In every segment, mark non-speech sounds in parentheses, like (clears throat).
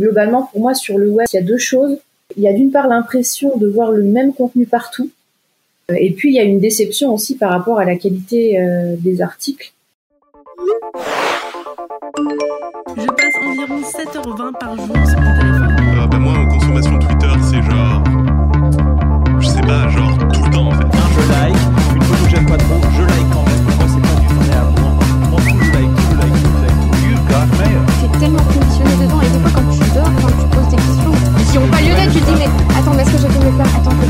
globalement, pour moi, sur le web, il y a deux choses. Il y a d'une part l'impression de voir le même contenu partout, et puis il y a une déception aussi par rapport à la qualité des articles. Je passe environ 7h20 par jour sur mon téléphone. Euh, bah moi, en consommation Twitter, c'est genre. Je sais pas, genre attends, est-ce que fait mes faire? Que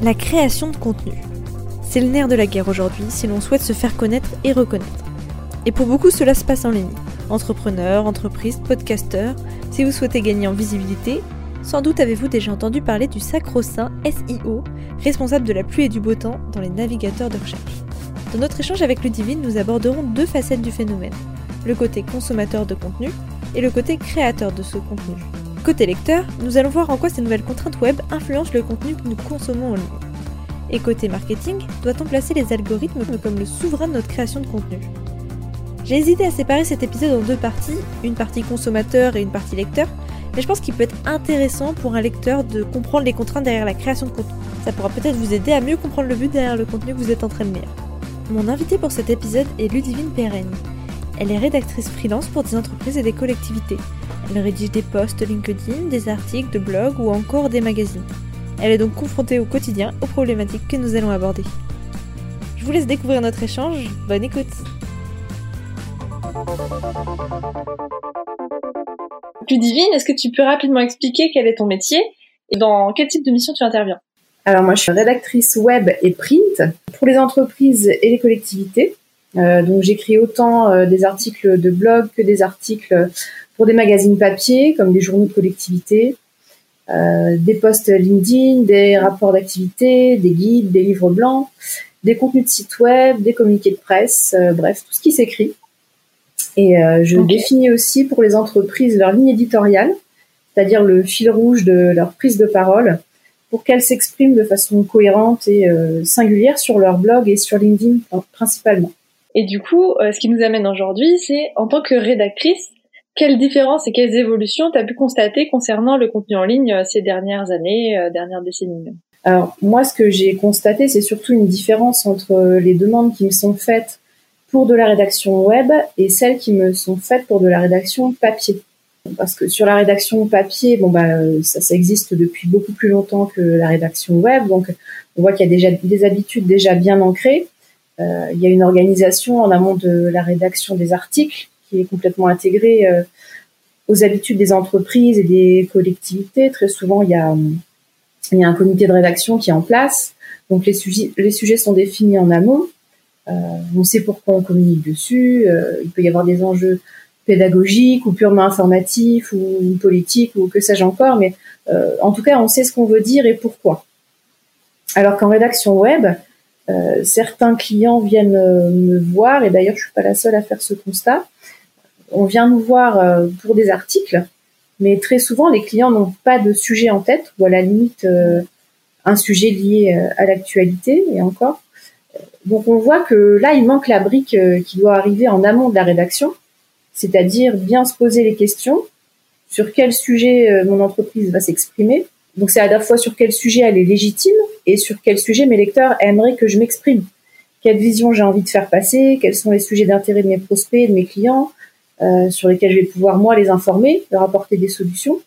je. La création de contenu. C'est le nerf de la guerre aujourd'hui si l'on souhaite se faire connaître et reconnaître. Et pour beaucoup, cela se passe en ligne. Entrepreneurs, entreprises, podcasteurs, si vous souhaitez gagner en visibilité, sans doute avez-vous déjà entendu parler du sacro-saint SEO, responsable de la pluie et du beau temps dans les navigateurs de recherche. Dans notre échange avec Ludivine, nous aborderons deux facettes du phénomène, le côté consommateur de contenu et le côté créateur de ce contenu. Côté lecteur, nous allons voir en quoi ces nouvelles contraintes web influencent le contenu que nous consommons en ligne. Et côté marketing, doit-on placer les algorithmes comme le souverain de notre création de contenu? J'ai hésité à séparer cet épisode en deux parties, une partie consommateur et une partie lecteur, mais je pense qu'il peut être intéressant pour un lecteur de comprendre les contraintes derrière la création de contenu. Ça pourra peut-être vous aider à mieux comprendre le but derrière le contenu que vous êtes en train de lire. Mon invité pour cet épisode est Ludivine Perrenne. Elle est rédactrice freelance pour des entreprises et des collectivités. Elle rédige des posts LinkedIn, des articles de blog ou encore des magazines. Elle est donc confrontée au quotidien aux problématiques que nous allons aborder. Je vous laisse découvrir notre échange. Bonne écoute Ludivine, est-ce que tu peux rapidement expliquer quel est ton métier et dans quel type de mission tu interviens? Alors moi, je suis rédactrice web et print pour les entreprises et les collectivités. Euh, donc j'écris autant euh, des articles de blog que des articles pour des magazines papier comme des journaux de collectivité, euh, des posts LinkedIn, des rapports d'activité, des guides, des livres blancs, des contenus de site web, des communiqués de presse, euh, bref, tout ce qui s'écrit. Et euh, je définis aussi pour les entreprises leur ligne éditoriale, c'est-à-dire le fil rouge de leur prise de parole, pour qu'elles s'expriment de façon cohérente et singulière sur leur blog et sur LinkedIn principalement. Et du coup, ce qui nous amène aujourd'hui, c'est en tant que rédactrice, quelles différences et quelles évolutions tu as pu constater concernant le contenu en ligne euh, ces dernières années, euh, dernières décennies? Alors moi, ce que j'ai constaté, c'est surtout une différence entre les demandes qui me sont faites pour de la rédaction web et celles qui me sont faites pour de la rédaction papier. Parce que sur la rédaction papier, bon bah ça, ça existe depuis beaucoup plus longtemps que la rédaction web, donc on voit qu'il y a déjà des habitudes déjà bien ancrées. Euh, il y a une organisation en amont de la rédaction des articles qui est complètement intégré euh, aux habitudes des entreprises et des collectivités. Très souvent, il y a, un comité de rédaction qui est en place. Donc les sujets, les sujets sont définis en amont. Euh, on sait pourquoi on communique dessus. Il peut y avoir des enjeux pédagogiques ou purement informatifs ou politiques ou que sais-je encore. Mais en tout cas, on sait ce qu'on veut dire et pourquoi. Alors qu'en rédaction web, euh, certains clients viennent me voir, et d'ailleurs je suis pas la seule à faire ce constat, on vient nous voir euh, pour des articles, mais très souvent les clients n'ont pas de sujet en tête ou à la limite euh, un sujet lié euh, à l'actualité et encore. Donc on voit que là il manque la brique qui doit arriver en amont de la rédaction, c'est-à-dire bien se poser les questions sur quel sujet mon entreprise va s'exprimer. Donc c'est à la fois sur quel sujet elle est légitime et sur quel sujet mes lecteurs aimeraient que je m'exprime. Quelle vision j'ai envie de faire passer, quels sont les sujets d'intérêt de mes prospects, de mes clients, euh, sur lesquels je vais pouvoir moi les informer, leur apporter des solutions.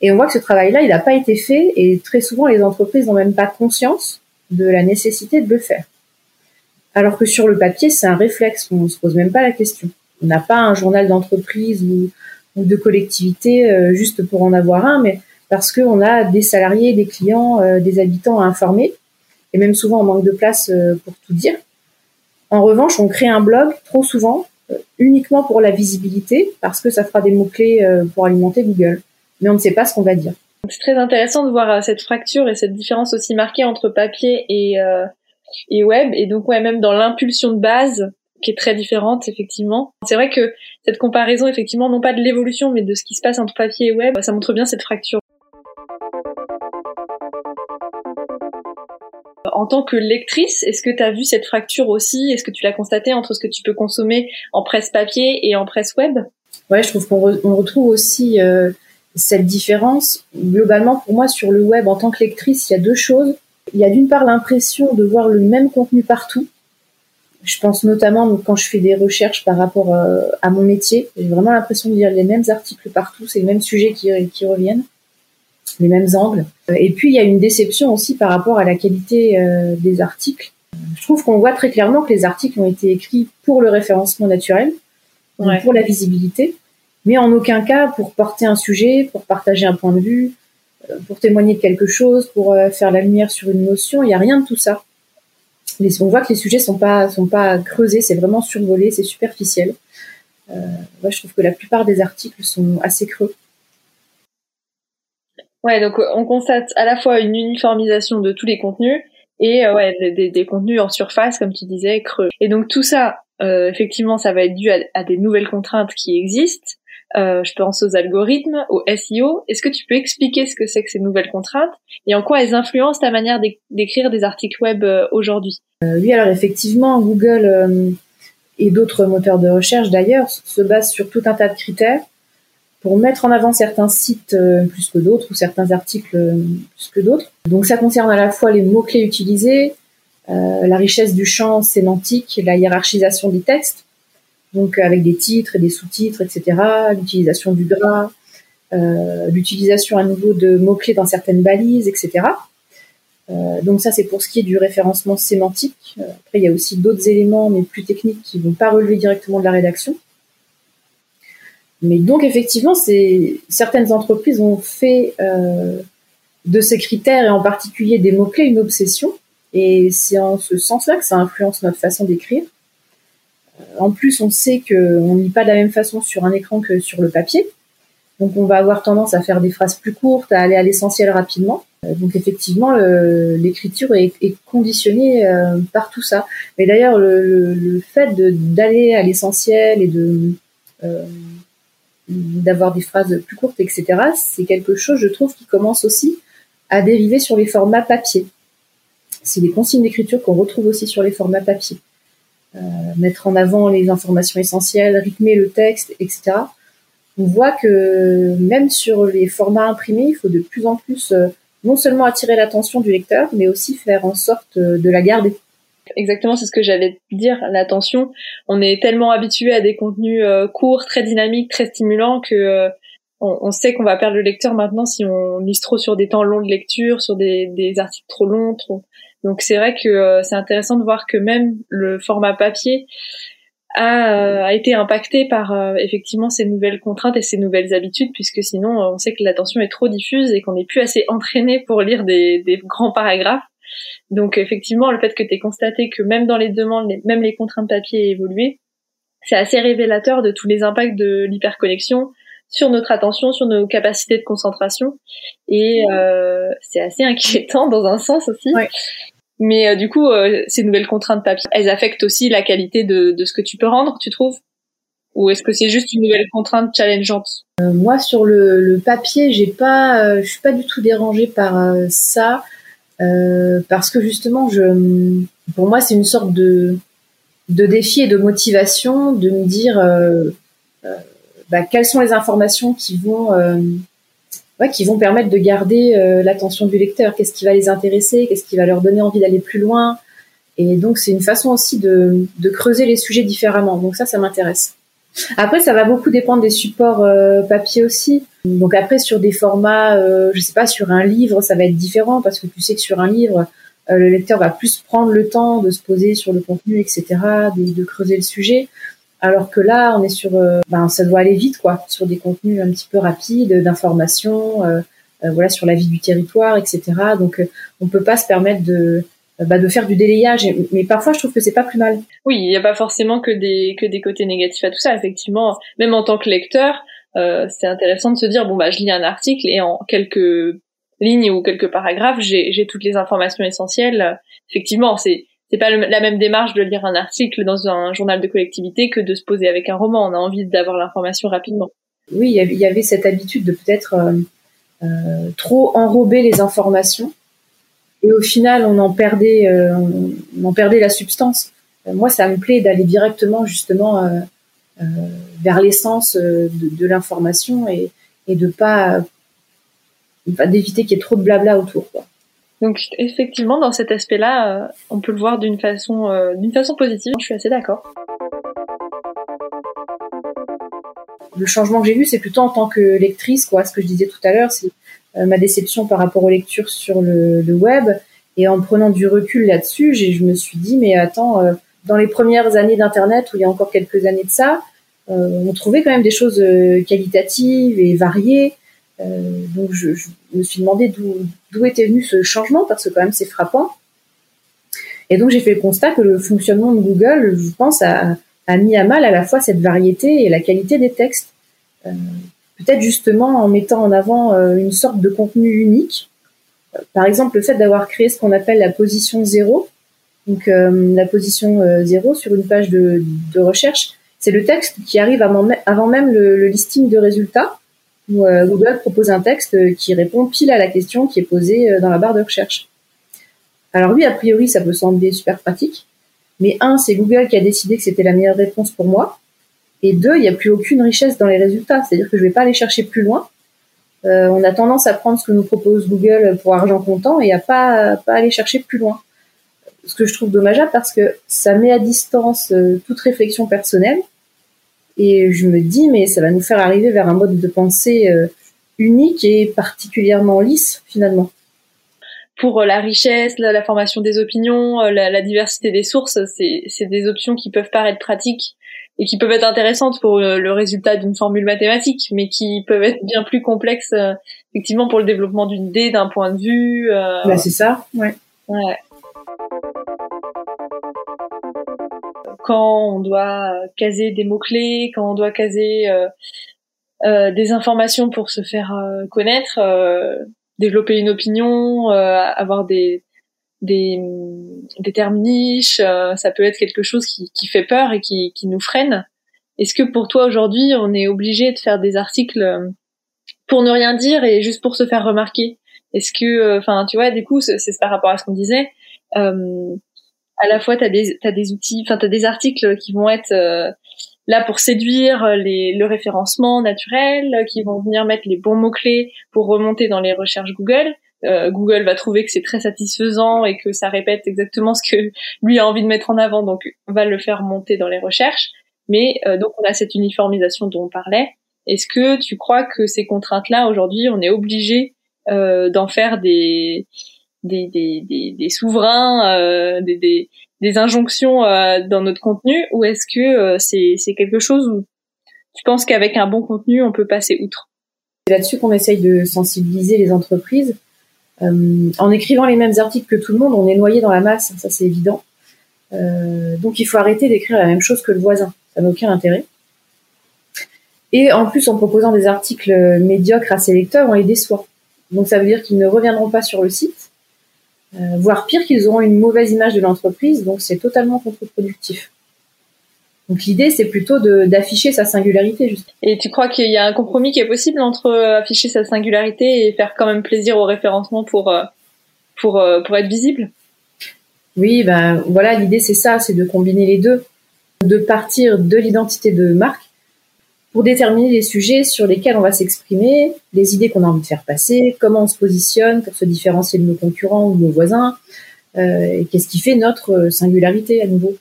Et on voit que ce travail-là, il n'a pas été fait et très souvent les entreprises n'ont même pas conscience de la nécessité de le faire. Alors que sur le papier, c'est un réflexe, on ne se pose même pas la question. On n'a pas un journal d'entreprise ou, de collectivité euh, juste pour en avoir un, mais parce qu'on a des salariés, des clients, euh, des habitants à informer, et même souvent on manque de place euh, pour tout dire. En revanche, on crée un blog trop souvent euh, uniquement pour la visibilité, parce que ça fera des mots-clés euh, pour alimenter Google. Mais on ne sait pas ce qu'on va dire. C'est très intéressant de voir euh, cette fracture et cette différence aussi marquée entre papier et, et web. Et donc, ouais, même dans l'impulsion de base, qui est très différente, effectivement. C'est vrai que cette comparaison, effectivement, non pas de l'évolution, mais de ce qui se passe entre papier et web, ça montre bien cette fracture. En tant que lectrice, est-ce que tu as vu cette fracture aussi? Est-ce que tu l'as constaté entre ce que tu peux consommer en presse papier et en presse web? Ouais, je trouve qu'on re- on retrouve aussi euh, cette différence. Globalement, pour moi, sur le web, en tant que lectrice, il y a deux choses. Il y a d'une part l'impression de voir le même contenu partout. Je pense notamment quand je fais des recherches par rapport euh, à mon métier, j'ai vraiment l'impression de lire les mêmes articles partout, c'est les mêmes sujets qui, qui reviennent, les mêmes angles. Et puis il y a une déception aussi par rapport à la qualité euh, des articles. Je trouve qu'on voit très clairement que les articles ont été écrits pour le référencement naturel, Ouais. pour la visibilité, mais en aucun cas pour porter un sujet, pour partager un point de vue, euh, pour témoigner de quelque chose, pour euh, faire la lumière sur une notion. Il n'y a rien de tout ça. On voit que les sujets sont pas sont pas creusés, c'est vraiment survolé, c'est superficiel. Euh, je trouve que la plupart des articles sont assez creux. Ouais, donc euh, on constate à la fois une uniformisation de tous les contenus et euh, ouais, des, contenus en surface, comme tu disais, creux. Et donc tout ça, euh, effectivement, ça va être dû à, des nouvelles contraintes qui existent. Euh, je pense aux algorithmes, au SEO. Est-ce que tu peux expliquer ce que c'est que ces nouvelles contraintes et en quoi elles influencent ta manière d'éc- d'écrire des articles web euh, aujourd'hui? Oui, alors effectivement, Google et d'autres moteurs de recherche d'ailleurs se basent sur tout un tas de critères pour mettre en avant certains sites euh, plus que d'autres ou certains articles euh, plus que d'autres. Donc ça concerne à la fois les mots-clés utilisés, euh, la richesse du champ sémantique, la hiérarchisation des textes, donc avec des titres et des sous-titres, etc., l'utilisation du gras, l'utilisation à nouveau de mots-clés dans certaines balises, etc. Donc ça, c'est pour ce qui est du référencement sémantique. Après, il y a aussi d'autres éléments, mais plus techniques, qui vont pas relever directement de la rédaction. Mais donc, effectivement, certaines entreprises ont fait euh, de ces critères, et en particulier des mots-clés, une obsession. Et c'est en ce sens-là que ça influence notre façon d'écrire. Euh, En plus, on sait qu'on ne lit pas de la même façon sur un écran que sur le papier. Donc, on va avoir tendance à faire des phrases plus courtes, à aller à l'essentiel rapidement. Euh, Donc effectivement, l'écriture est, conditionnée euh, par tout ça. Mais d'ailleurs, le, le- le fait d'aller à l'essentiel et de euh, d'avoir des phrases plus courtes, etc., c'est quelque chose, je trouve, qui commence aussi à dériver sur les formats papier. C'est des consignes d'écriture qu'on retrouve aussi sur les formats papier. Euh, mettre en avant les informations essentielles, rythmer le texte, etc. On voit que même sur les formats imprimés, il faut de plus en plus euh, non seulement attirer l'attention du lecteur, mais aussi faire en sorte euh, de la garder. Exactement, c'est ce que j'allais dire. L'attention, on est tellement habitué à des contenus euh, courts, très dynamiques, très stimulants que euh, on, on sait qu'on va perdre le lecteur maintenant si on mise trop sur des temps longs de lecture, sur des, des articles trop longs. Trop... Donc c'est vrai que euh, c'est intéressant de voir que même le format papier a, euh, a été impacté par euh, effectivement ces nouvelles contraintes et ces nouvelles habitudes, puisque sinon euh, on sait que l'attention est trop diffuse et qu'on n'est plus assez entraîné pour lire des, des grands paragraphes. Donc effectivement, le fait que tu aies constaté que même dans les demandes, même les contraintes papier évolué, c'est assez révélateur de tous les impacts de l'hyperconnexion sur notre attention, sur nos capacités de concentration. Et euh, c'est assez inquiétant dans un sens aussi. Ouais. Mais euh, du coup, euh, ces nouvelles contraintes papier, elles affectent aussi la qualité de, de ce que tu peux rendre, tu trouves? Ou est-ce que c'est juste une nouvelle contrainte challengeante? Euh, moi, sur le, le papier, j'ai pas, euh, je suis pas du tout dérangée par euh, ça, euh, parce que justement, je, pour moi, c'est une sorte de, de défi et de motivation de me dire euh, euh, bah, quelles sont les informations qui vont, euh, ouais, qui vont permettre de garder l'attention du lecteur. Qu'est-ce qui va les intéresser? Qu'est-ce qui va leur donner envie d'aller plus loin? Et donc, c'est une façon aussi de, de creuser les sujets différemment. Donc ça, ça m'intéresse. Après, ça va beaucoup dépendre des supports euh, papier aussi. Donc après, sur des formats, euh, je sais pas, sur un livre, ça va être différent parce que tu sais que sur un livre, euh, le lecteur va plus prendre le temps de se poser sur le contenu, etc., de, creuser le sujet. Alors que là, on est sur, euh, ben, ça doit aller vite, quoi, sur des contenus un petit peu rapides, d'informations, euh, euh, voilà, sur la vie du territoire, etc. Donc, on peut pas se permettre de, bah, de faire du délayage. Mais parfois, je trouve que c'est pas plus mal. Oui, il n'y a pas forcément que des que des côtés négatifs à tout ça. Effectivement, même en tant que lecteur, euh, c'est intéressant de se dire bon bah je lis un article et en quelques lignes ou quelques paragraphes, j'ai j'ai toutes les informations essentielles. Effectivement, c'est c'est pas le- la même démarche de lire un article dans un journal de collectivité que de se poser avec un roman. On a envie d'avoir l'information rapidement. oui, il y avait- il y avait cette habitude de peut-être euh, euh, trop enrober les informations et au final on en perdait, euh, on en perdait la substance. Euh, moi, ça me plaît d'aller directement justement euh, euh, vers l'essence de, l'information et, et de pas d'éviter qu'il y ait trop de blabla autour. Quoi. Donc effectivement, dans cet aspect-là, on peut le voir d'une façon, d'une façon positive. Je suis assez d'accord. Le changement que j'ai vu, c'est plutôt en tant que lectrice, quoi. Ce que je disais tout à l'heure, c'est ma déception par rapport aux lectures sur le, web. Et en prenant du recul là-dessus, je me suis dit, mais attends, dans les premières années d'Internet, où il y a encore quelques années de ça, euh, on trouvait quand même des choses euh, qualitatives et variées. Euh, donc je, je, me suis demandé d'où était venu ce changement, parce que quand même c'est frappant. Et donc j'ai fait le constat que le fonctionnement de Google, je pense, a, a mis à mal à la fois cette variété et la qualité des textes. Euh, Peut-être justement en mettant en avant euh, une sorte de contenu unique. Par exemple, le fait d'avoir créé ce qu'on appelle la position zéro, donc euh, la position euh, zéro sur une page de, recherche, c'est le texte qui arrive avant, même le, listing de résultats, où euh, Google propose un texte qui répond pile à la question qui est posée dans la barre de recherche. Alors oui, a priori, ça peut sembler super pratique, mais un, c'est Google qui a décidé que c'était la meilleure réponse pour moi, et deux, il n'y a plus aucune richesse dans les résultats, c'est-à-dire que je vais pas aller chercher plus loin. Euh, on a tendance à prendre ce que nous propose Google pour argent comptant et à pas pas aller chercher plus loin ce que je trouve dommageable parce que ça met à distance euh, toute réflexion personnelle. Et je me dis, mais ça va nous faire arriver vers un mode de pensée euh, unique et particulièrement lisse finalement. Pour euh, la richesse, la, formation des opinions, la, la diversité des sources, c'est des options qui peuvent paraître pratiques et qui peuvent être intéressantes pour le résultat d'une formule mathématique, mais qui peuvent être bien plus complexes effectivement pour le développement d'une idée, d'un point de vue. Euh... Bah c'est ça, ouais. Ouais. quand on doit caser des mots-clés, quand on doit caser euh, euh, des informations pour se faire euh, connaître, euh, développer une opinion, euh, avoir des, des, des termes niches, ça peut être quelque chose qui, qui fait peur et qui, qui nous freine. Est-ce que pour toi aujourd'hui, on est obligé de faire des articles pour ne rien dire et juste pour se faire remarquer? Est-ce que, enfin, tu vois, du coup, c'est par rapport à ce qu'on disait. Euh, à la fois t'as des t'as des outils, enfin t'as des articles qui vont être euh, là pour séduire les, le référencement naturel, qui vont venir mettre les bons mots clés pour remonter dans les recherches Google. Euh, Google va trouver que c'est très satisfaisant et que ça répète exactement ce que (laughs) lui a envie de mettre en avant, donc on va le faire monter dans les recherches. Mais euh, donc on a cette uniformisation dont on parlait. Est-ce que tu crois que ces contraintes-là aujourd'hui, on est obligé euh, d'en faire des des, des, des, des souverains, euh, des, des, injonctions euh, dans notre contenu, ou est-ce que euh, c'est, quelque chose où tu penses qu'avec un bon contenu, on peut passer outre? C'est là-dessus qu'on essaye de sensibiliser les entreprises. Euh, en écrivant les mêmes articles que tout le monde, on est noyé dans la masse, ça c'est évident. donc il faut arrêter d'écrire la même chose que le voisin, ça n'a aucun intérêt. Et en plus, en proposant des articles médiocres à ses lecteurs, on les déçoit. Donc ça veut dire qu'ils ne reviendront pas sur le site euh, voire pire qu'ils auront une mauvaise image de l'entreprise, donc c'est totalement contre-productif. Donc l'idée, c'est plutôt d'afficher sa singularité. Juste. Et tu crois qu'il y a un compromis qui est possible entre euh, afficher sa singularité et faire quand même plaisir au référencement pour euh, pour pour être visible? Oui, ben voilà, l'idée c'est ça, c'est de combiner les deux, de partir de l'identité de marque pour déterminer les sujets sur lesquels on va s'exprimer, les idées qu'on a envie de faire passer, comment on se positionne pour se différencier de nos concurrents ou de nos voisins, euh, et qu'est-ce qui fait notre singularité à nouveau.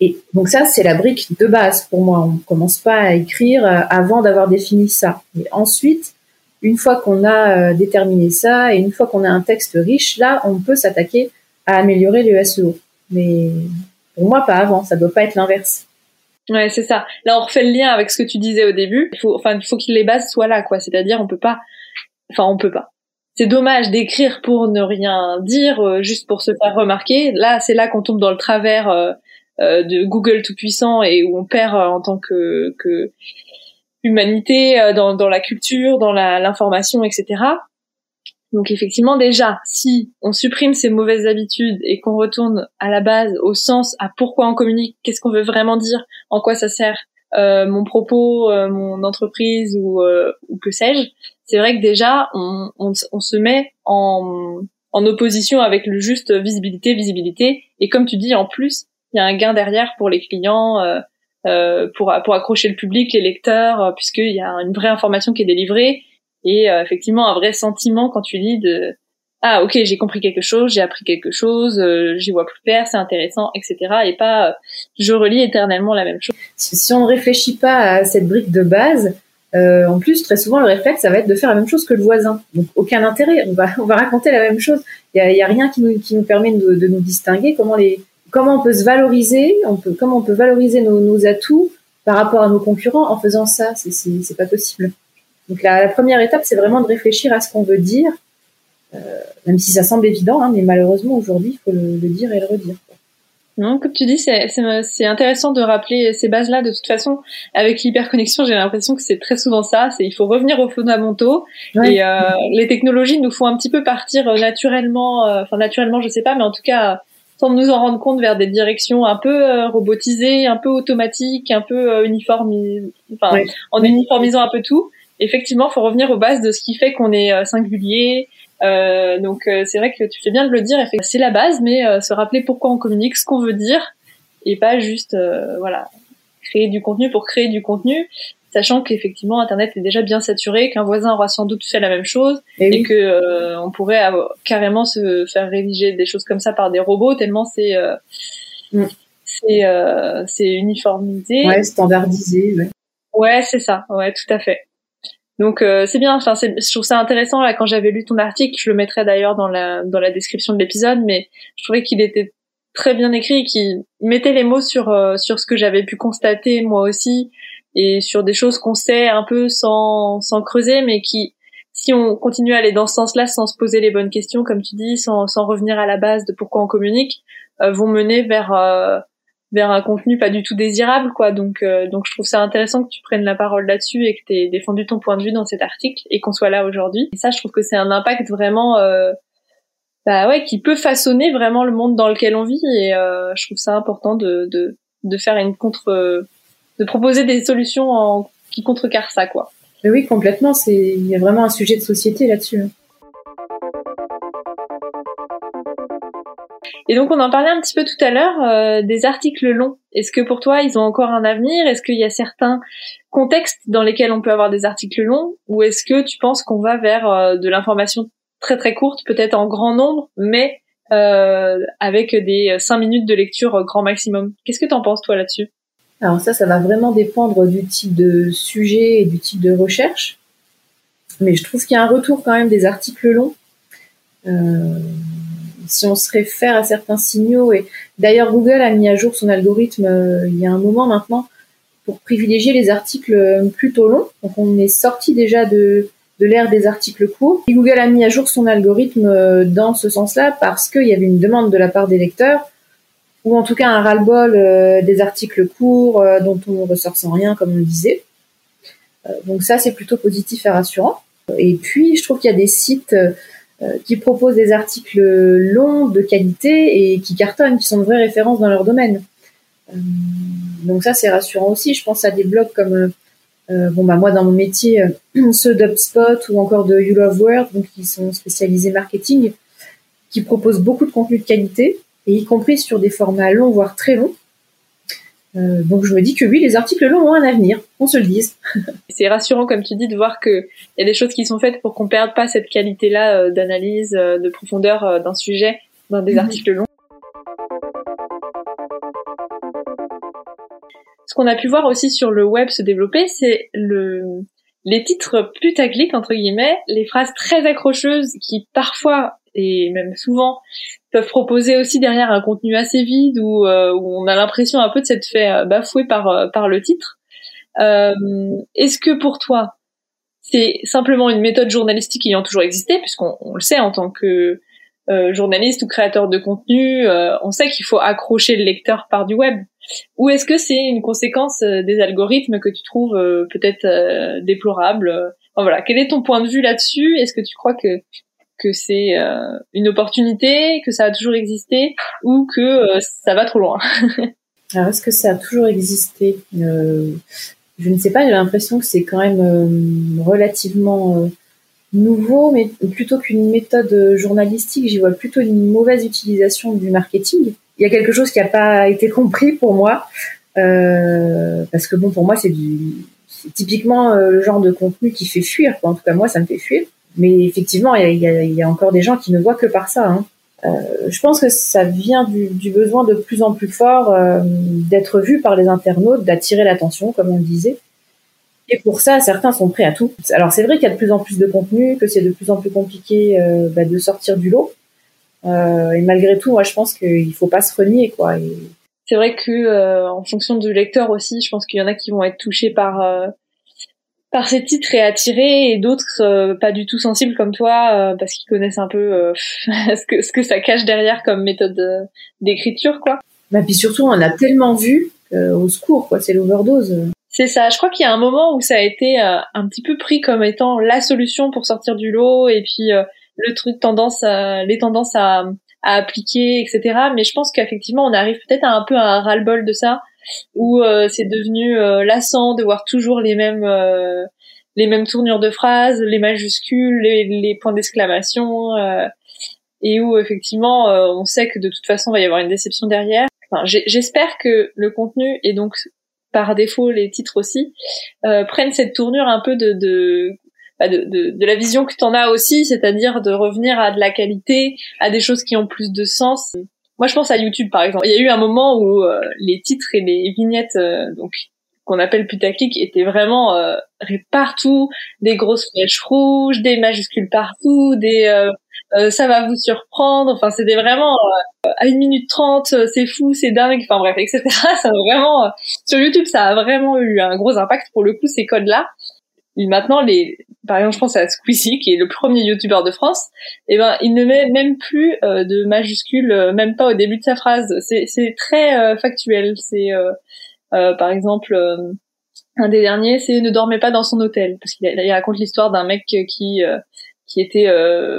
Et donc ça, c'est la brique de base pour moi. On commence pas à écrire euh, avant d'avoir défini ça. Mais ensuite, une fois qu'on a euh, déterminé ça et une fois qu'on a un texte riche, là, on peut s'attaquer à améliorer le SEO. Mais pour moi, pas avant. Ça doit pas être l'inverse. Ouais, c'est ça. Là, on refait le lien avec ce que tu disais au début. Il faut, enfin, il faut que les bases soient là, quoi. C'est-à-dire, on peut pas, enfin, on peut pas. C'est dommage d'écrire pour ne rien dire, euh, juste pour se faire remarquer. Là, c'est là qu'on tombe dans le travers euh, euh, de Google tout puissant et où on perd en tant que, que humanité dans, dans la culture, dans l'information, etc. Donc effectivement, déjà, si on supprime ces mauvaises habitudes et qu'on retourne à la base, au sens, à pourquoi on communique, qu'est-ce qu'on veut vraiment dire, en quoi ça sert euh, mon propos, euh, mon entreprise ou, euh, ou que sais-je, c'est vrai que déjà on, se met en, opposition avec le juste visibilité, visibilité. Et comme tu dis, en plus, il y a un gain derrière pour les clients, euh, pour, pour accrocher le public, les lecteurs, puisqu'il y a une vraie information qui est délivrée et effectivement un vrai sentiment quand tu lis de ah ok j'ai compris quelque chose, j'ai appris quelque chose, euh, j'y vois plus clair, c'est intéressant, etc. Et pas euh, je relis éternellement la même chose. Si on ne réfléchit pas à cette brique de base, euh, en plus très souvent le réflexe ça va être de faire la même chose que le voisin. Donc aucun intérêt, on va on va raconter la même chose. Il y a, rien qui nous qui nous permet de, de, nous distinguer. Comment les comment on peut se valoriser, on peut comment on peut valoriser nos, nos atouts par rapport à nos concurrents en faisant ça? C'est pas possible. Donc la, la première étape c'est vraiment de réfléchir à ce qu'on veut dire euh, même si ça semble évident, hein, mais malheureusement aujourd'hui, il faut le, le, dire et le redire. Non, comme tu dis, c'est intéressant de rappeler ces bases-là. De toute façon, avec l'hyperconnexion, j'ai l'impression que c'est très souvent ça. C'est il faut revenir aux fondamentaux. Ouais. Et euh, les technologies nous font un petit peu partir euh, naturellement, euh, enfin naturellement, je sais pas, mais en tout cas sans nous en rendre compte vers des directions un peu euh, robotisées, un peu automatiques, un peu uniformisées, enfin ouais. en uniformisant un peu tout. Effectivement, il faut revenir aux bases de ce qui fait qu'on est singulier, euh, donc euh, c'est vrai que tu fais bien de le dire, c'est la base, mais euh, se rappeler pourquoi on communique, ce qu'on veut dire, et pas juste euh, voilà créer du contenu pour créer du contenu, sachant qu'effectivement Internet est déjà bien saturé, qu'un voisin aura sans doute fait la même chose, et, et oui. que on pourrait avoir, carrément se faire rédiger des choses comme ça par des robots tellement c'est mm. c'est c'est uniformisé, ouais, standardisé, ouais. Ouais, c'est ça, ouais, tout à fait. Donc euh, c'est bien. Enfin, je trouve ça intéressant là quand j'avais lu ton article. Je le mettrai d'ailleurs dans la dans la description de l'épisode, mais je trouvais qu'il était très bien écrit, qu'il mettait les mots sur euh, sur ce que j'avais pu constater moi aussi et sur des choses qu'on sait un peu sans sans creuser, mais qui si on continue à aller dans ce sens-là sans se poser les bonnes questions, comme tu dis, sans sans revenir à la base de pourquoi on communique, euh, vont mener vers euh, vers un contenu pas du tout désirable quoi. Donc euh, donc je trouve ça intéressant que tu prennes la parole là-dessus et que tu aies défendu ton point de vue dans cet article et qu'on soit là aujourd'hui. Et ça je trouve que c'est un impact vraiment euh, bah ouais qui peut façonner vraiment le monde dans lequel on vit et euh, je trouve ça important de de de faire une contre de proposer des solutions en, qui contrecarrent ça quoi. Mais oui complètement. C'est il y a vraiment un sujet de société là-dessus Et donc on en parlait un petit peu tout à l'heure euh, des articles longs. Est-ce que pour toi ils ont encore un avenir? Est-ce qu'il y a certains contextes dans lesquels on peut avoir des articles longs? Ou est-ce que tu penses qu'on va vers euh, de l'information très très courte, peut-être en grand nombre, mais euh, avec des 5 minutes de lecture grand maximum? Qu'est-ce que tu en penses toi là-dessus? Alors ça, ça va vraiment dépendre du type de sujet et du type de recherche. Mais je trouve qu'il y a un retour quand même des articles longs. Euh si on se réfère à certains signaux. Et d'ailleurs, Google a mis à jour son algorithme euh, il y a un moment maintenant pour privilégier les articles euh, plutôt longs. Donc, on est sorti déjà de, de l'ère des articles courts. Et Google a mis à jour son algorithme euh, dans ce sens-là parce qu'il y avait une demande de la part des lecteurs ou en tout cas un ras-le-bol des articles courts dont on ressort sans rien, comme on le disait. Donc ça, c'est plutôt positif et rassurant. Et puis, je trouve qu'il y a des sites qui proposent des articles longs, de qualité et qui cartonnent, qui sont de vraies références dans leur domaine. Euh, donc ça, c'est rassurant aussi. Je pense à des blogs comme, euh, bon bah moi dans mon métier, (clears throat) ceux d'UpSpot ou encore de You Love Word, donc qui sont spécialisés marketing, qui proposent beaucoup de contenu de qualité, et y compris sur des formats longs, voire très longs. Euh, donc je me dis que oui, les articles longs ont un avenir, on se le dise. (laughs) c'est rassurant, comme tu dis, de voir qu'il y a des choses qui sont faites pour qu'on perde pas cette qualité-là euh, d'analyse, euh, de profondeur d'un sujet dans des mmh. articles longs. Ce qu'on a pu voir aussi sur le web se développer, c'est le les titres putaclic entre guillemets, les phrases très accrocheuses qui parfois et même souvent peuvent proposer aussi derrière un contenu assez vide où, euh, où on a l'impression un peu de s'être fait euh, bafouer par euh, par le titre. Est-ce que pour toi c'est simplement une méthode journalistique ayant toujours existé, puisqu'on le sait en tant que journaliste ou créateur de contenu, on sait qu'il faut accrocher le lecteur par du web. Ou est-ce que c'est une conséquence des algorithmes que tu trouves peut-être déplorable Voilà, quel est ton point de vue là-dessus? Est-ce que tu crois que que c'est euh, une opportunité, que ça a toujours existé, ou que euh, ça va trop loin. (laughs) Alors, est-ce que ça a toujours existé? Euh, Je ne sais pas, j'ai l'impression que c'est quand même euh, relativement euh, nouveau, mais plutôt qu'une méthode journalistique, j'y vois plutôt une mauvaise utilisation du marketing. Il y a quelque chose qui n'a pas été compris pour moi, parce que bon, pour moi, c'est du, typiquement le genre de contenu qui fait fuir. Quoi. En tout cas, moi, ça me fait fuir. Mais effectivement, il y a, y a, encore des gens qui ne voient que par ça. Hein. Euh, je pense que ça vient du, du, besoin de plus en plus fort euh, d'être vu par les internautes, d'attirer l'attention, comme on le disait. Et pour ça, certains sont prêts à tout. Alors c'est vrai qu'il y a de plus en plus de contenu, que c'est de plus en plus compliqué euh, bah, de sortir du lot. Euh, et malgré tout, moi, je pense qu'il faut pas se renier, quoi. C'est vrai que en fonction du lecteur aussi, je pense qu'il y en a qui vont être touchés par par ces titres et attirés et d'autres euh, pas du tout sensibles comme toi euh, parce qu'ils connaissent un peu euh, (laughs) ce que ce que ça cache derrière comme méthode d'écriture quoi. Bah puis surtout on a tellement vu au secours quoi, c'est l'overdose. C'est ça, je crois qu'il y a un moment où ça a été un petit peu pris comme étant la solution pour sortir du lot et puis le truc tendance à, les tendances à, à appliquer etc. Mais je pense qu'effectivement on arrive peut-être à un peu à un ras-le-bol de ça où euh, c'est devenu euh, lassant de voir toujours les mêmes euh, les mêmes tournures de phrases, les majuscules, les, les points d'exclamation, et où effectivement on sait que de toute façon il va y avoir une déception derrière. J'espère que le contenu et donc par défaut les titres aussi prennent cette tournure un peu de, de bah, de, de, de, la vision que tu en as aussi, c'est-à-dire de revenir à de la qualité, à des choses qui ont plus de sens. Moi, je pense à YouTube, par exemple. Il y a eu un moment où euh, les titres et les vignettes, euh, donc qu'on appelle putaclic, étaient vraiment euh, partout, des grosses flèches rouges, des majuscules partout, des euh, ça va vous surprendre. Enfin, c'était vraiment à une minute trente, c'est fou, c'est dingue. Enfin bref, etc. (laughs) Ça a vraiment sur YouTube, ça a vraiment eu un gros impact pour le coup ces codes-là maintenant les par exemple je pense à Squeezie qui est le premier youtubeur de France et eh ben il ne met même plus euh, de majuscules euh, même pas au début de sa phrase. C'est très euh, factuel. C'est par exemple un des derniers c'est ne dormez pas dans son hôtel parce qu'il il raconte l'histoire d'un mec qui qui était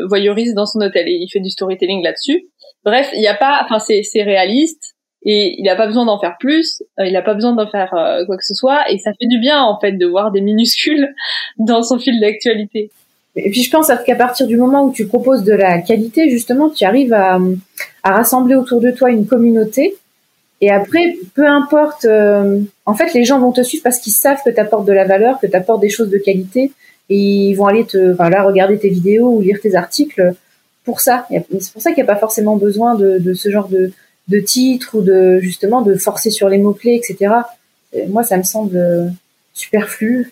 voyeuriste dans son hôtel et il fait du storytelling là-dessus. Bref il y a pas enfin c'est réaliste et il n'a pas besoin d'en faire plus, euh, il n'a pas besoin d'en faire euh, quoi que ce soit, et ça fait du bien en fait de voir des minuscules (laughs) dans son fil d'actualité. Et puis je pense qu'à partir du moment où tu proposes de la qualité, justement, tu arrives à, rassembler autour de toi une communauté. Et après, peu importe, euh, en fait, les gens vont te suivre parce qu'ils savent que tu apportes de la valeur, que tu apportes des choses de qualité, et ils vont aller te, enfin là, regarder tes vidéos ou lire tes articles pour ça. C'est pour ça qu'il n'y a pas forcément besoin de ce genre de, de titres ou de justement de forcer sur les mots clés, etc. moi, ça me semble superflu.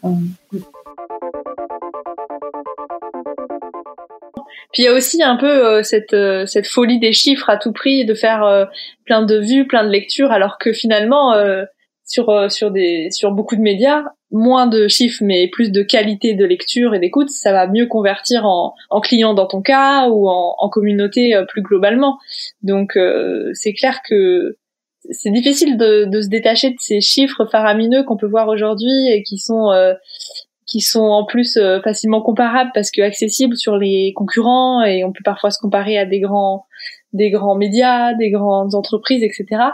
Puis il y a aussi un peu euh, cette euh, cette folie des chiffres à tout prix, de faire euh, plein de vues, plein de lectures, alors que finalement sur sur des sur beaucoup de médias, moins de chiffres mais plus de qualité de lecture et d'écoute, ça va mieux convertir en, en client dans ton cas ou en, en communauté euh, plus globalement. Donc euh, c'est clair que c'est difficile de, de, se détacher de ces chiffres faramineux qu'on peut voir aujourd'hui et qui sont euh, qui sont en plus facilement comparables parce que accessibles sur les concurrents et on peut parfois se comparer à des grands des grands médias, des grandes entreprises, etc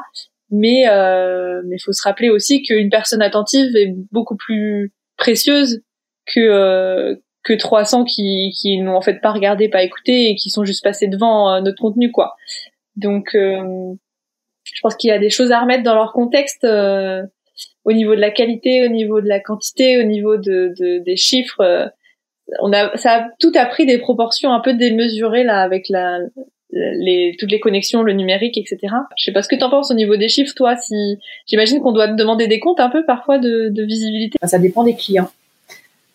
mais euh, mais faut se rappeler aussi qu'une personne attentive est beaucoup plus précieuse que euh, que 300 qui qui n'ont en fait pas regardé, pas écouté et qui sont juste passés devant euh, notre contenu quoi. Donc euh, je pense qu'il y a des choses à remettre dans leur contexte euh, au niveau de la qualité, au niveau de la quantité, au niveau de, de des chiffres. on a ça a tout a pris des proportions un peu démesurées là avec la les, toutes les connexions, le numérique, etc. Je sais pas ce que tu en penses au niveau des chiffres, toi. Si j'imagine qu'on doit te demander des comptes un peu parfois de, de visibilité. Ça dépend des clients.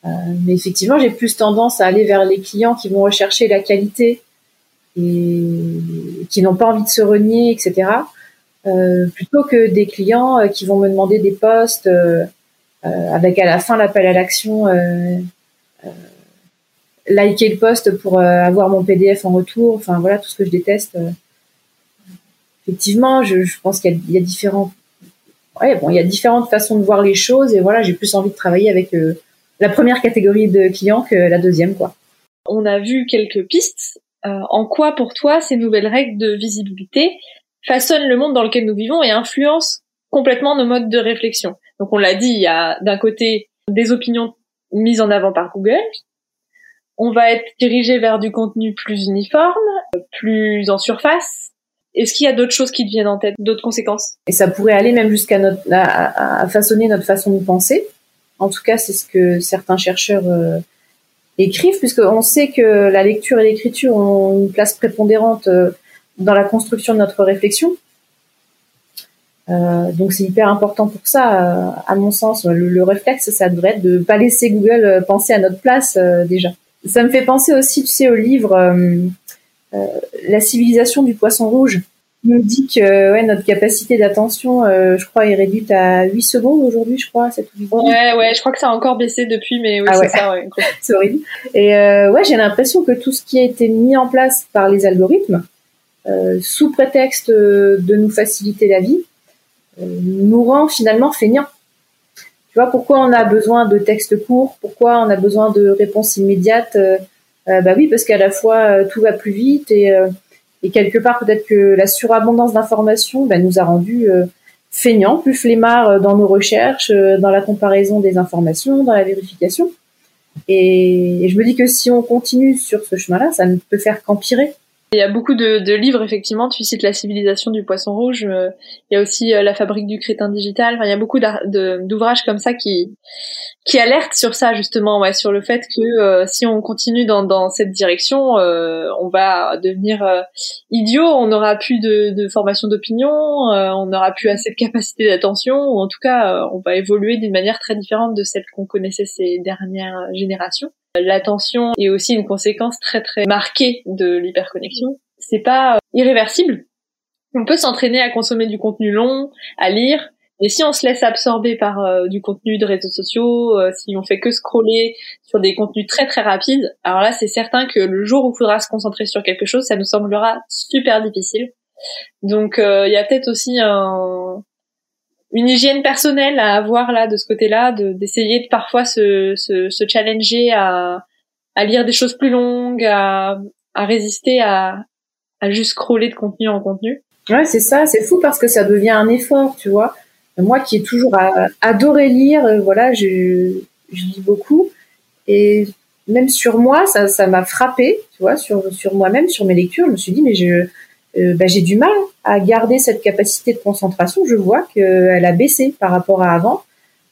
Euh, mais effectivement, j'ai plus tendance à aller vers les clients qui vont rechercher la qualité et qui n'ont pas envie de se renier, etc. Euh, plutôt que des clients euh, qui vont me demander des postes avec à la fin l'appel à l'action liker le post pour euh, avoir mon PDF en retour. Enfin voilà tout ce que je déteste. Euh. Effectivement, je, je pense qu'il y, y, a différents. Ouais, bon, il y a différentes façons de voir les choses et voilà, j'ai plus envie de travailler avec euh, la première catégorie de clients que la deuxième, quoi. On a vu quelques pistes. en quoi, pour toi, ces nouvelles règles de visibilité façonnent le monde dans lequel nous vivons et influencent complètement nos modes de réflexion? Donc on l'a dit, il y a d'un côté des opinions mises en avant par Google. On va être dirigé vers du contenu plus uniforme, plus en surface. Est-ce qu'il y a d'autres choses qui te viennent en tête, d'autres conséquences? Et ça pourrait aller même jusqu'à à, à façonner notre façon de penser. En tout cas, c'est ce que certains chercheurs euh, écrivent, puisqu'on sait que la lecture et l'écriture ont une place prépondérante euh, dans la construction de notre réflexion. Euh, donc c'est hyper important pour ça, euh, à mon sens. Le, le, réflexe, ça devrait être de pas laisser Google euh, penser à notre place déjà. Ça me fait penser aussi, tu sais, au livre La civilisation du poisson rouge. Il nous dit que ouais, notre capacité d'attention, je crois, est réduite à 8 secondes aujourd'hui, je crois. Cette ouais, ouais, je crois que ça a encore baissé depuis, mais oui, ah c'est ça. Ouais, (laughs) c'est horrible. Et ouais, j'ai l'impression que tout ce qui a été mis en place par les algorithmes, sous prétexte de nous faciliter la vie, nous rend finalement feignants. Tu vois, pourquoi on a besoin de textes courts? Pourquoi on a besoin de réponses immédiates? Euh, euh, Bah oui, parce qu'à la fois euh, tout va plus vite et, et quelque part peut-être que la surabondance d'informations bah, nous a rendus feignants, plus flemmards dans nos recherches, dans la comparaison des informations, dans la vérification. Et, et je me dis que si on continue sur ce chemin-là, ça ne peut faire qu'empirer. Il y a beaucoup de, de, livres, effectivement. Tu cites La civilisation du poisson rouge. Euh, il y a aussi euh, La fabrique du crétin digital. Enfin, il y a beaucoup d'ouvrages comme ça qui qui alertent sur ça, justement, ouais, sur le fait que euh, si on continue dans, dans cette direction, on va devenir idiot. On n'aura plus de, de formation d'opinion, on n'aura plus assez de capacité d'attention, en tout cas, on va évoluer d'une manière très différente de celle qu'on connaissait ces dernières générations. L'attention est aussi une conséquence très très marquée de l'hyperconnexion. C'est pas euh, irréversible. On peut s'entraîner à consommer du contenu long, à lire, mais si on se laisse absorber par euh, du contenu de réseaux sociaux, euh, si on fait que scroller sur des contenus très très rapides, alors là c'est certain que le jour où il faudra se concentrer sur quelque chose, ça nous semblera super difficile. Donc il y a peut-être aussi un, une hygiène personnelle à avoir là de ce côté-là, d'essayer de, parfois se, se, challenger à, lire des choses plus longues, à, résister à, à juste scroller de contenu en contenu. Ouais, c'est ça, c'est fou parce que ça devient un effort, tu vois. Moi qui ai toujours adoré lire, euh, voilà, je, lis beaucoup et même sur moi, ça, ça m'a frappé, tu vois, sur, sur moi-même, sur mes lectures. Je me suis dit, mais je, euh, bah, j'ai du mal à garder cette capacité de concentration. Je vois qu'elle a baissé par rapport à avant.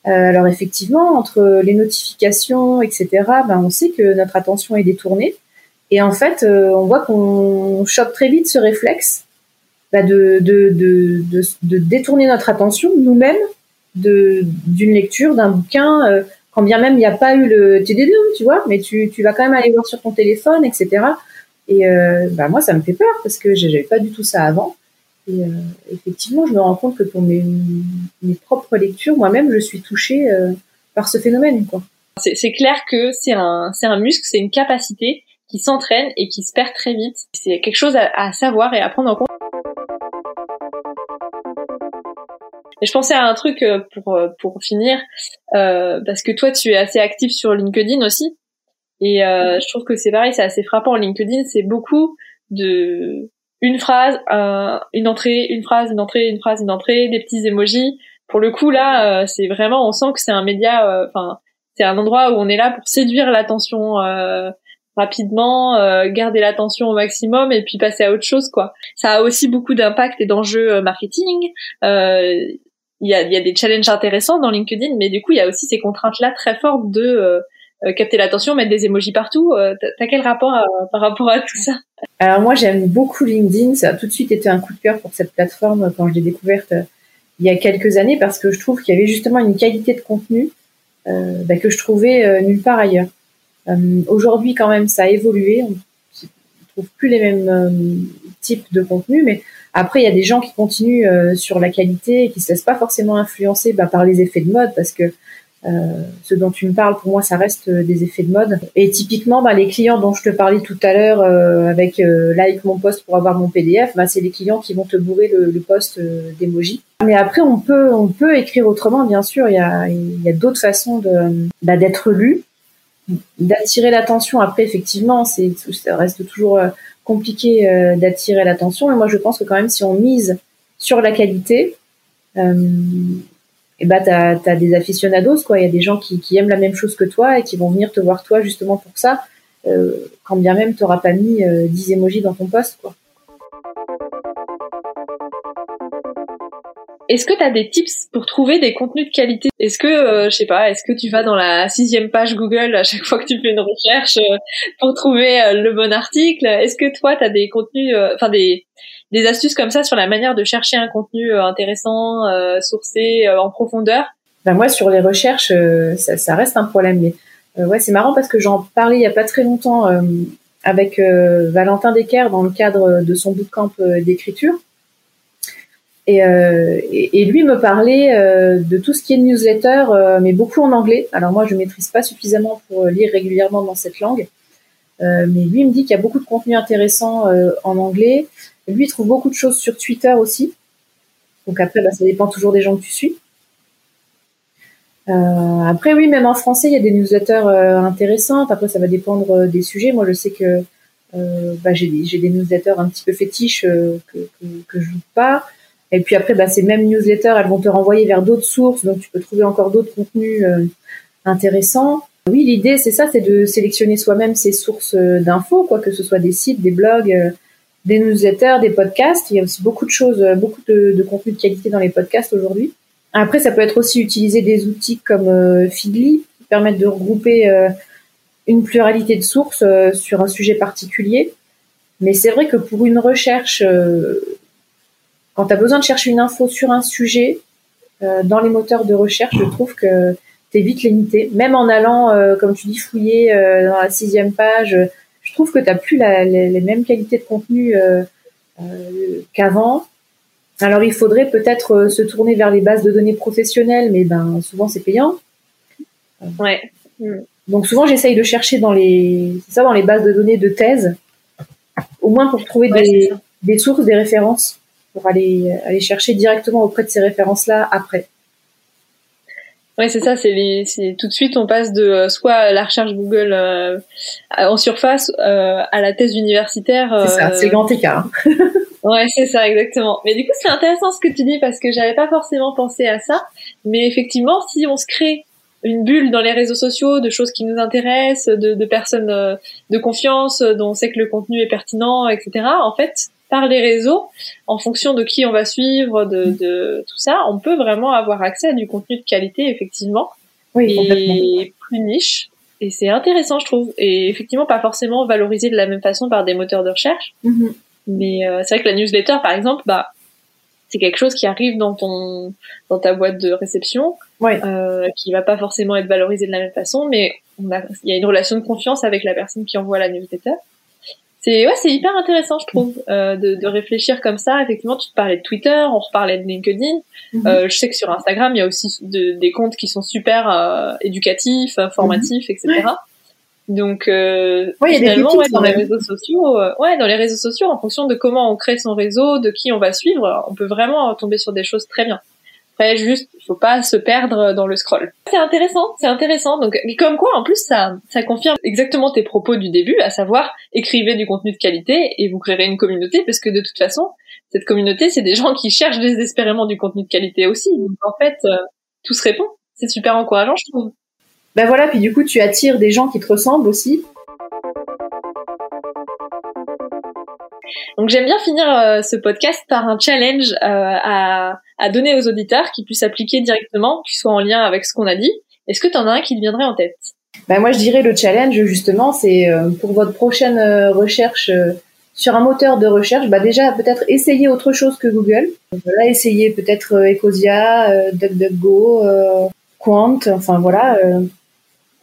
Euh, alors effectivement, entre les notifications, etc., ben, on sait que notre attention est détournée. Et en fait, euh, on voit qu'on chope très vite ce réflexe bah, de, détourner notre attention nous-mêmes d'une lecture, d'un bouquin, quand bien même il n'y a pas eu le TDD, tu vois, mais tu, tu vas quand même aller voir sur ton téléphone, etc. Et euh, bah moi, ça me fait peur parce que j'avais pas du tout ça avant. Et euh, effectivement, je me rends compte que pour mes, mes propres lectures, moi-même, je suis touchée euh, par ce phénomène. Quoi. C'est, clair que c'est un, c'est un muscle, c'est une capacité qui s'entraîne et qui se perd très vite. C'est quelque chose à, à savoir et à prendre en compte. Et je pensais à un truc euh, pour pour finir, euh, parce que toi tu es assez actif sur LinkedIn aussi. Et euh, je trouve que c'est pareil, c'est assez frappant. LinkedIn, c'est beaucoup de une phrase, une entrée, une phrase, une entrée, une phrase, une entrée, des petits emojis. Pour le coup, là, euh, c'est vraiment, on sent que c'est un média, euh, enfin, c'est un endroit où on est là pour séduire l'attention rapidement, garder l'attention au maximum et puis passer à autre chose, quoi. Ça a aussi beaucoup d'impact et d'enjeux marketing. Il y a, y a des challenges intéressants dans LinkedIn, mais du coup, il y a aussi ces contraintes-là très fortes de euh, capter l'attention, mettre des emojis partout. Euh, t'as quel rapport euh, par rapport à tout ça? Alors moi j'aime beaucoup LinkedIn, ça a tout de suite été un coup de cœur pour cette plateforme quand je l'ai découverte il y a quelques années parce que je trouve qu'il y avait justement une qualité de contenu bah, que je trouvais nulle part ailleurs. Aujourd'hui quand même ça a évolué, on ne trouve plus les mêmes types de contenu, mais après il y a des gens qui continuent sur la qualité et qui se laissent pas forcément influencer bah, par les effets de mode parce que euh, ce dont tu me parles, pour moi, ça reste euh, des effets de mode. Et typiquement, bah, les clients dont je te parlais tout à l'heure euh, avec like mon poste pour avoir mon PDF, bah, c'est les clients qui vont te bourrer le, le poste d'emoji. Mais après, on peut, on peut écrire autrement, bien sûr. Il y a, y a d'autres façons de, bah, d'être lu, d'attirer l'attention. Après, effectivement, c'est, ça reste toujours compliqué d'attirer l'attention. Et moi, je pense que quand même, si on mise sur la qualité, et bah t'as as des aficionados quoi. Il y a des gens qui, qui aiment la même chose que toi et qui vont venir te voir toi justement pour ça. quand bien même t'auras pas mis 10 emojis dans ton post quoi. Est-ce que tu as des tips pour trouver des contenus de qualité? Est-ce que, euh, je sais pas, est-ce que tu vas dans la sixième page Google à chaque fois que tu fais une recherche euh, pour trouver euh, le bon article? Est-ce que toi, tu as des contenus, enfin des, des astuces comme ça sur la manière de chercher un contenu intéressant, sourcé, en profondeur? Ben Moi, sur les recherches, ça, ça, reste un problème. Mais ouais, c'est marrant parce que j'en parlais il y a pas très longtemps avec Valentin Decker dans le cadre de son bootcamp d'écriture. Euh, et, et, lui me parlait euh, de tout ce qui est newsletter, euh, mais beaucoup en anglais. Alors moi, je maîtrise pas suffisamment pour lire régulièrement dans cette langue. mais lui me dit qu'il y a beaucoup de contenu intéressant en anglais. Lui, trouve beaucoup de choses sur Twitter aussi. Donc après, bah, ça dépend toujours des gens que tu suis. après, oui, même en français, il y a des newsletters intéressantes. Après, ça va dépendre des sujets. Moi, je sais que bah, j'ai des, des, newsletters un petit peu fétiches que, que, que je joue pas. Et puis après, bah, ces mêmes newsletters, elles vont te renvoyer vers d'autres sources, donc tu peux trouver encore d'autres contenus euh, intéressants. Oui, l'idée, c'est ça, c'est de sélectionner soi-même ses sources euh, d'infos, quoi que ce soit des sites, des blogs, euh, des newsletters, des podcasts. Il y a aussi beaucoup de choses, beaucoup de, de contenu de qualité dans les podcasts aujourd'hui. Après, ça peut être aussi utiliser des outils comme Feedly qui permettent de regrouper une pluralité de sources sur un sujet particulier. Mais c'est vrai que pour une recherche quand tu as besoin de chercher une info sur un sujet, euh, dans les moteurs de recherche, je trouve que tu es vite limité. Même en allant, euh, comme tu dis, fouiller euh, dans la sixième page, je trouve que tu n'as plus la, les, mêmes qualités de contenu qu'avant. Alors il faudrait peut-être se tourner vers les bases de données professionnelles, mais ben souvent c'est payant. Ouais. Donc souvent j'essaye de chercher dans les, ça, dans les bases de données de thèse, au moins pour trouver des, des sources, des références pour aller, aller chercher directement auprès de ces références-là après. Oui, c'est ça. C'est tout de suite on passe de euh, soit la recherche Google euh, en surface euh, à la thèse universitaire. c'est ça, c'est le grand écart. (laughs) ouais, c'est ça, exactement. Mais du coup, c'est intéressant ce que tu dis parce que j'avais pas forcément pensé à ça. Mais effectivement, si on se crée une bulle dans les réseaux sociaux de choses qui nous intéressent, de, de personnes de confiance, dont on sait que le contenu est pertinent, etc. En fait, par les réseaux, en fonction de qui on va suivre, de, tout ça, on peut vraiment avoir accès à du contenu de qualité, effectivement, oui, et plus niche. Et c'est intéressant, je trouve. Et effectivement, pas forcément valorisé de la même façon par des moteurs de recherche. Mm-hmm. Mais euh, c'est vrai que la newsletter, par exemple, bah, c'est quelque chose qui arrive dans ton dans ta boîte de réception, euh, qui va pas forcément être valorisé de la même façon, mais il y a une relation de confiance avec la personne qui envoie la newsletter c'est ouais, c'est hyper intéressant, je trouve, euh, de, de, réfléchir comme ça. Effectivement, tu te parlais de Twitter, on reparlait de LinkedIn. Mhm. euh, je sais que sur Instagram, il y a aussi des comptes qui sont super euh, éducatifs, formatifs, etc. Donc euh, ouais, finalement, ouais, dans les réseaux sociaux, euh, ouais, dans les réseaux sociaux, en fonction de comment on crée son réseau, de qui on va suivre, on peut vraiment tomber sur des choses très bien. Après, juste, faut pas se perdre dans le scroll. C'est intéressant, c'est intéressant. Donc, comme quoi, en plus, ça, ça confirme exactement tes propos du début, à savoir, écrivez du contenu de qualité et vous créerez une communauté, parce que de toute façon, cette communauté, c'est des (laughs) gens qui cherchent désespérément du contenu de qualité aussi. Donc, en fait, euh, tout se répond. C'est super encourageant, je trouve. Ben voilà, puis du coup, tu attires des gens qui te ressemblent aussi. Donc j'aime bien finir euh, ce podcast par un challenge euh, à, donner aux auditeurs qui puissent appliquer directement, qui soit en lien avec ce qu'on a dit. Est-ce que tu en as un qui te viendrait en tête? Ben Moi je dirais le challenge justement, c'est euh, pour votre prochaine recherche sur un moteur de recherche, bah déjà peut-être essayer autre chose que Google. Voilà, essayer peut-être Ecosia, DuckDuckGo, Quant, enfin voilà.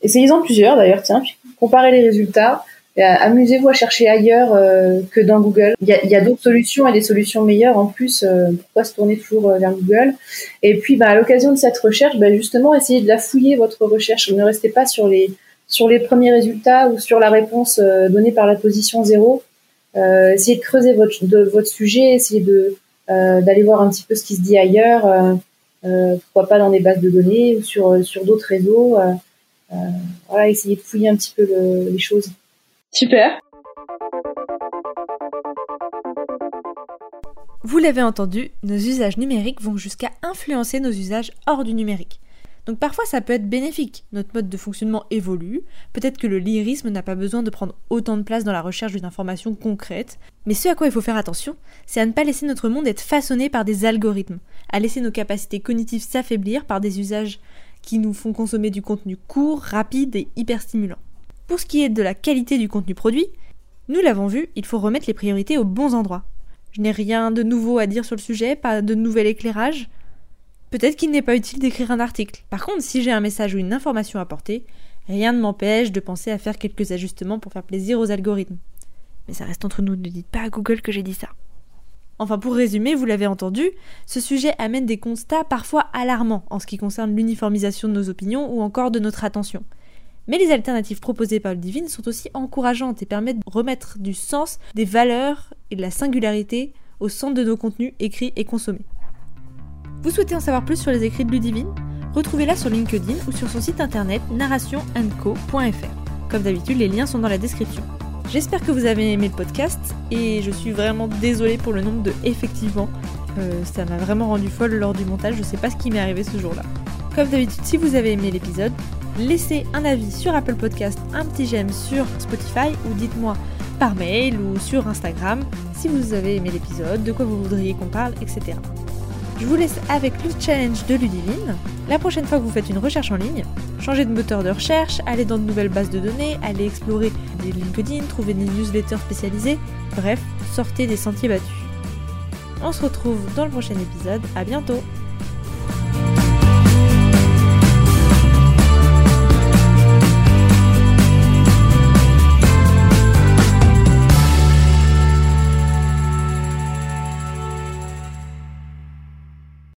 Essayez-en plusieurs d'ailleurs, tiens, comparez les résultats. Euh, amusez-vous à chercher ailleurs euh, que dans Google. Il y a, d'autres solutions et des solutions meilleures en plus. Euh, pourquoi se tourner toujours vers Google Et puis, bah, à l'occasion de cette recherche, bah, justement, essayez de la fouiller votre recherche. Ne restez pas sur les sur les premiers résultats ou sur la réponse donnée par la position zéro. essayez de creuser votre de, votre sujet, essayez de d'aller voir un petit peu ce qui se dit ailleurs. pourquoi pas dans des bases de données ou sur sur d'autres réseaux. voilà, essayez de fouiller un petit peu le, les choses. Super. Vous l'avez entendu, nos usages numériques vont jusqu'à influencer nos usages hors du numérique. Donc parfois ça peut être bénéfique, notre mode de fonctionnement évolue, peut-être que le lyrisme n'a pas besoin de prendre autant de place dans la recherche d'une information concrète, mais ce à quoi il faut faire attention, c'est à ne pas laisser notre monde être façonné par des algorithmes, à laisser nos capacités cognitives s'affaiblir par des usages qui nous font consommer du contenu court, rapide et hyper stimulant. Pour ce qui est de la qualité du contenu produit, nous l'avons vu, il faut remettre les priorités aux bons endroits. Je n'ai rien de nouveau à dire sur le sujet, pas de nouvel éclairage, Peut-être qu'il n'est pas utile d'écrire un article. Par contre, si j'ai un message ou une information à porter, rien ne m'empêche de penser à faire quelques ajustements pour faire plaisir aux algorithmes. Mais ça reste entre nous, ne dites pas à Google que j'ai dit ça. Enfin, pour résumer, vous l'avez entendu, ce sujet amène des constats parfois alarmants en ce qui concerne l'uniformisation de nos opinions ou encore de notre attention. Mais les alternatives proposées par le Divine sont aussi encourageantes et permettent de remettre du sens, des valeurs et de la singularité au centre de nos contenus écrits et consommés. Vous souhaitez en savoir plus sur les écrits de Ludivine? Retrouvez-la sur LinkedIn ou sur son site internet narrationandco.fr. Comme d'habitude, les liens sont dans la description. J'espère que vous avez aimé le podcast et je suis vraiment désolée pour le nombre de effectivement. Euh, ça m'a vraiment rendu folle lors du montage, je sais pas ce qui m'est arrivé ce jour-là. Comme d'habitude, si vous avez aimé l'épisode, laissez un avis sur Apple Podcast, un petit j'aime sur Spotify ou dites-moi par mail ou sur Instagram si vous avez aimé l'épisode, de quoi vous voudriez qu'on parle, etc. Je vous laisse avec le challenge de Ludivine. La prochaine fois que vous faites une recherche en ligne, changez de moteur de recherche, allez dans de nouvelles bases de données, allez explorer des LinkedIn, trouver des newsletters spécialisés, bref, sortez des sentiers battus. On se retrouve dans le prochain épisode, à bientôt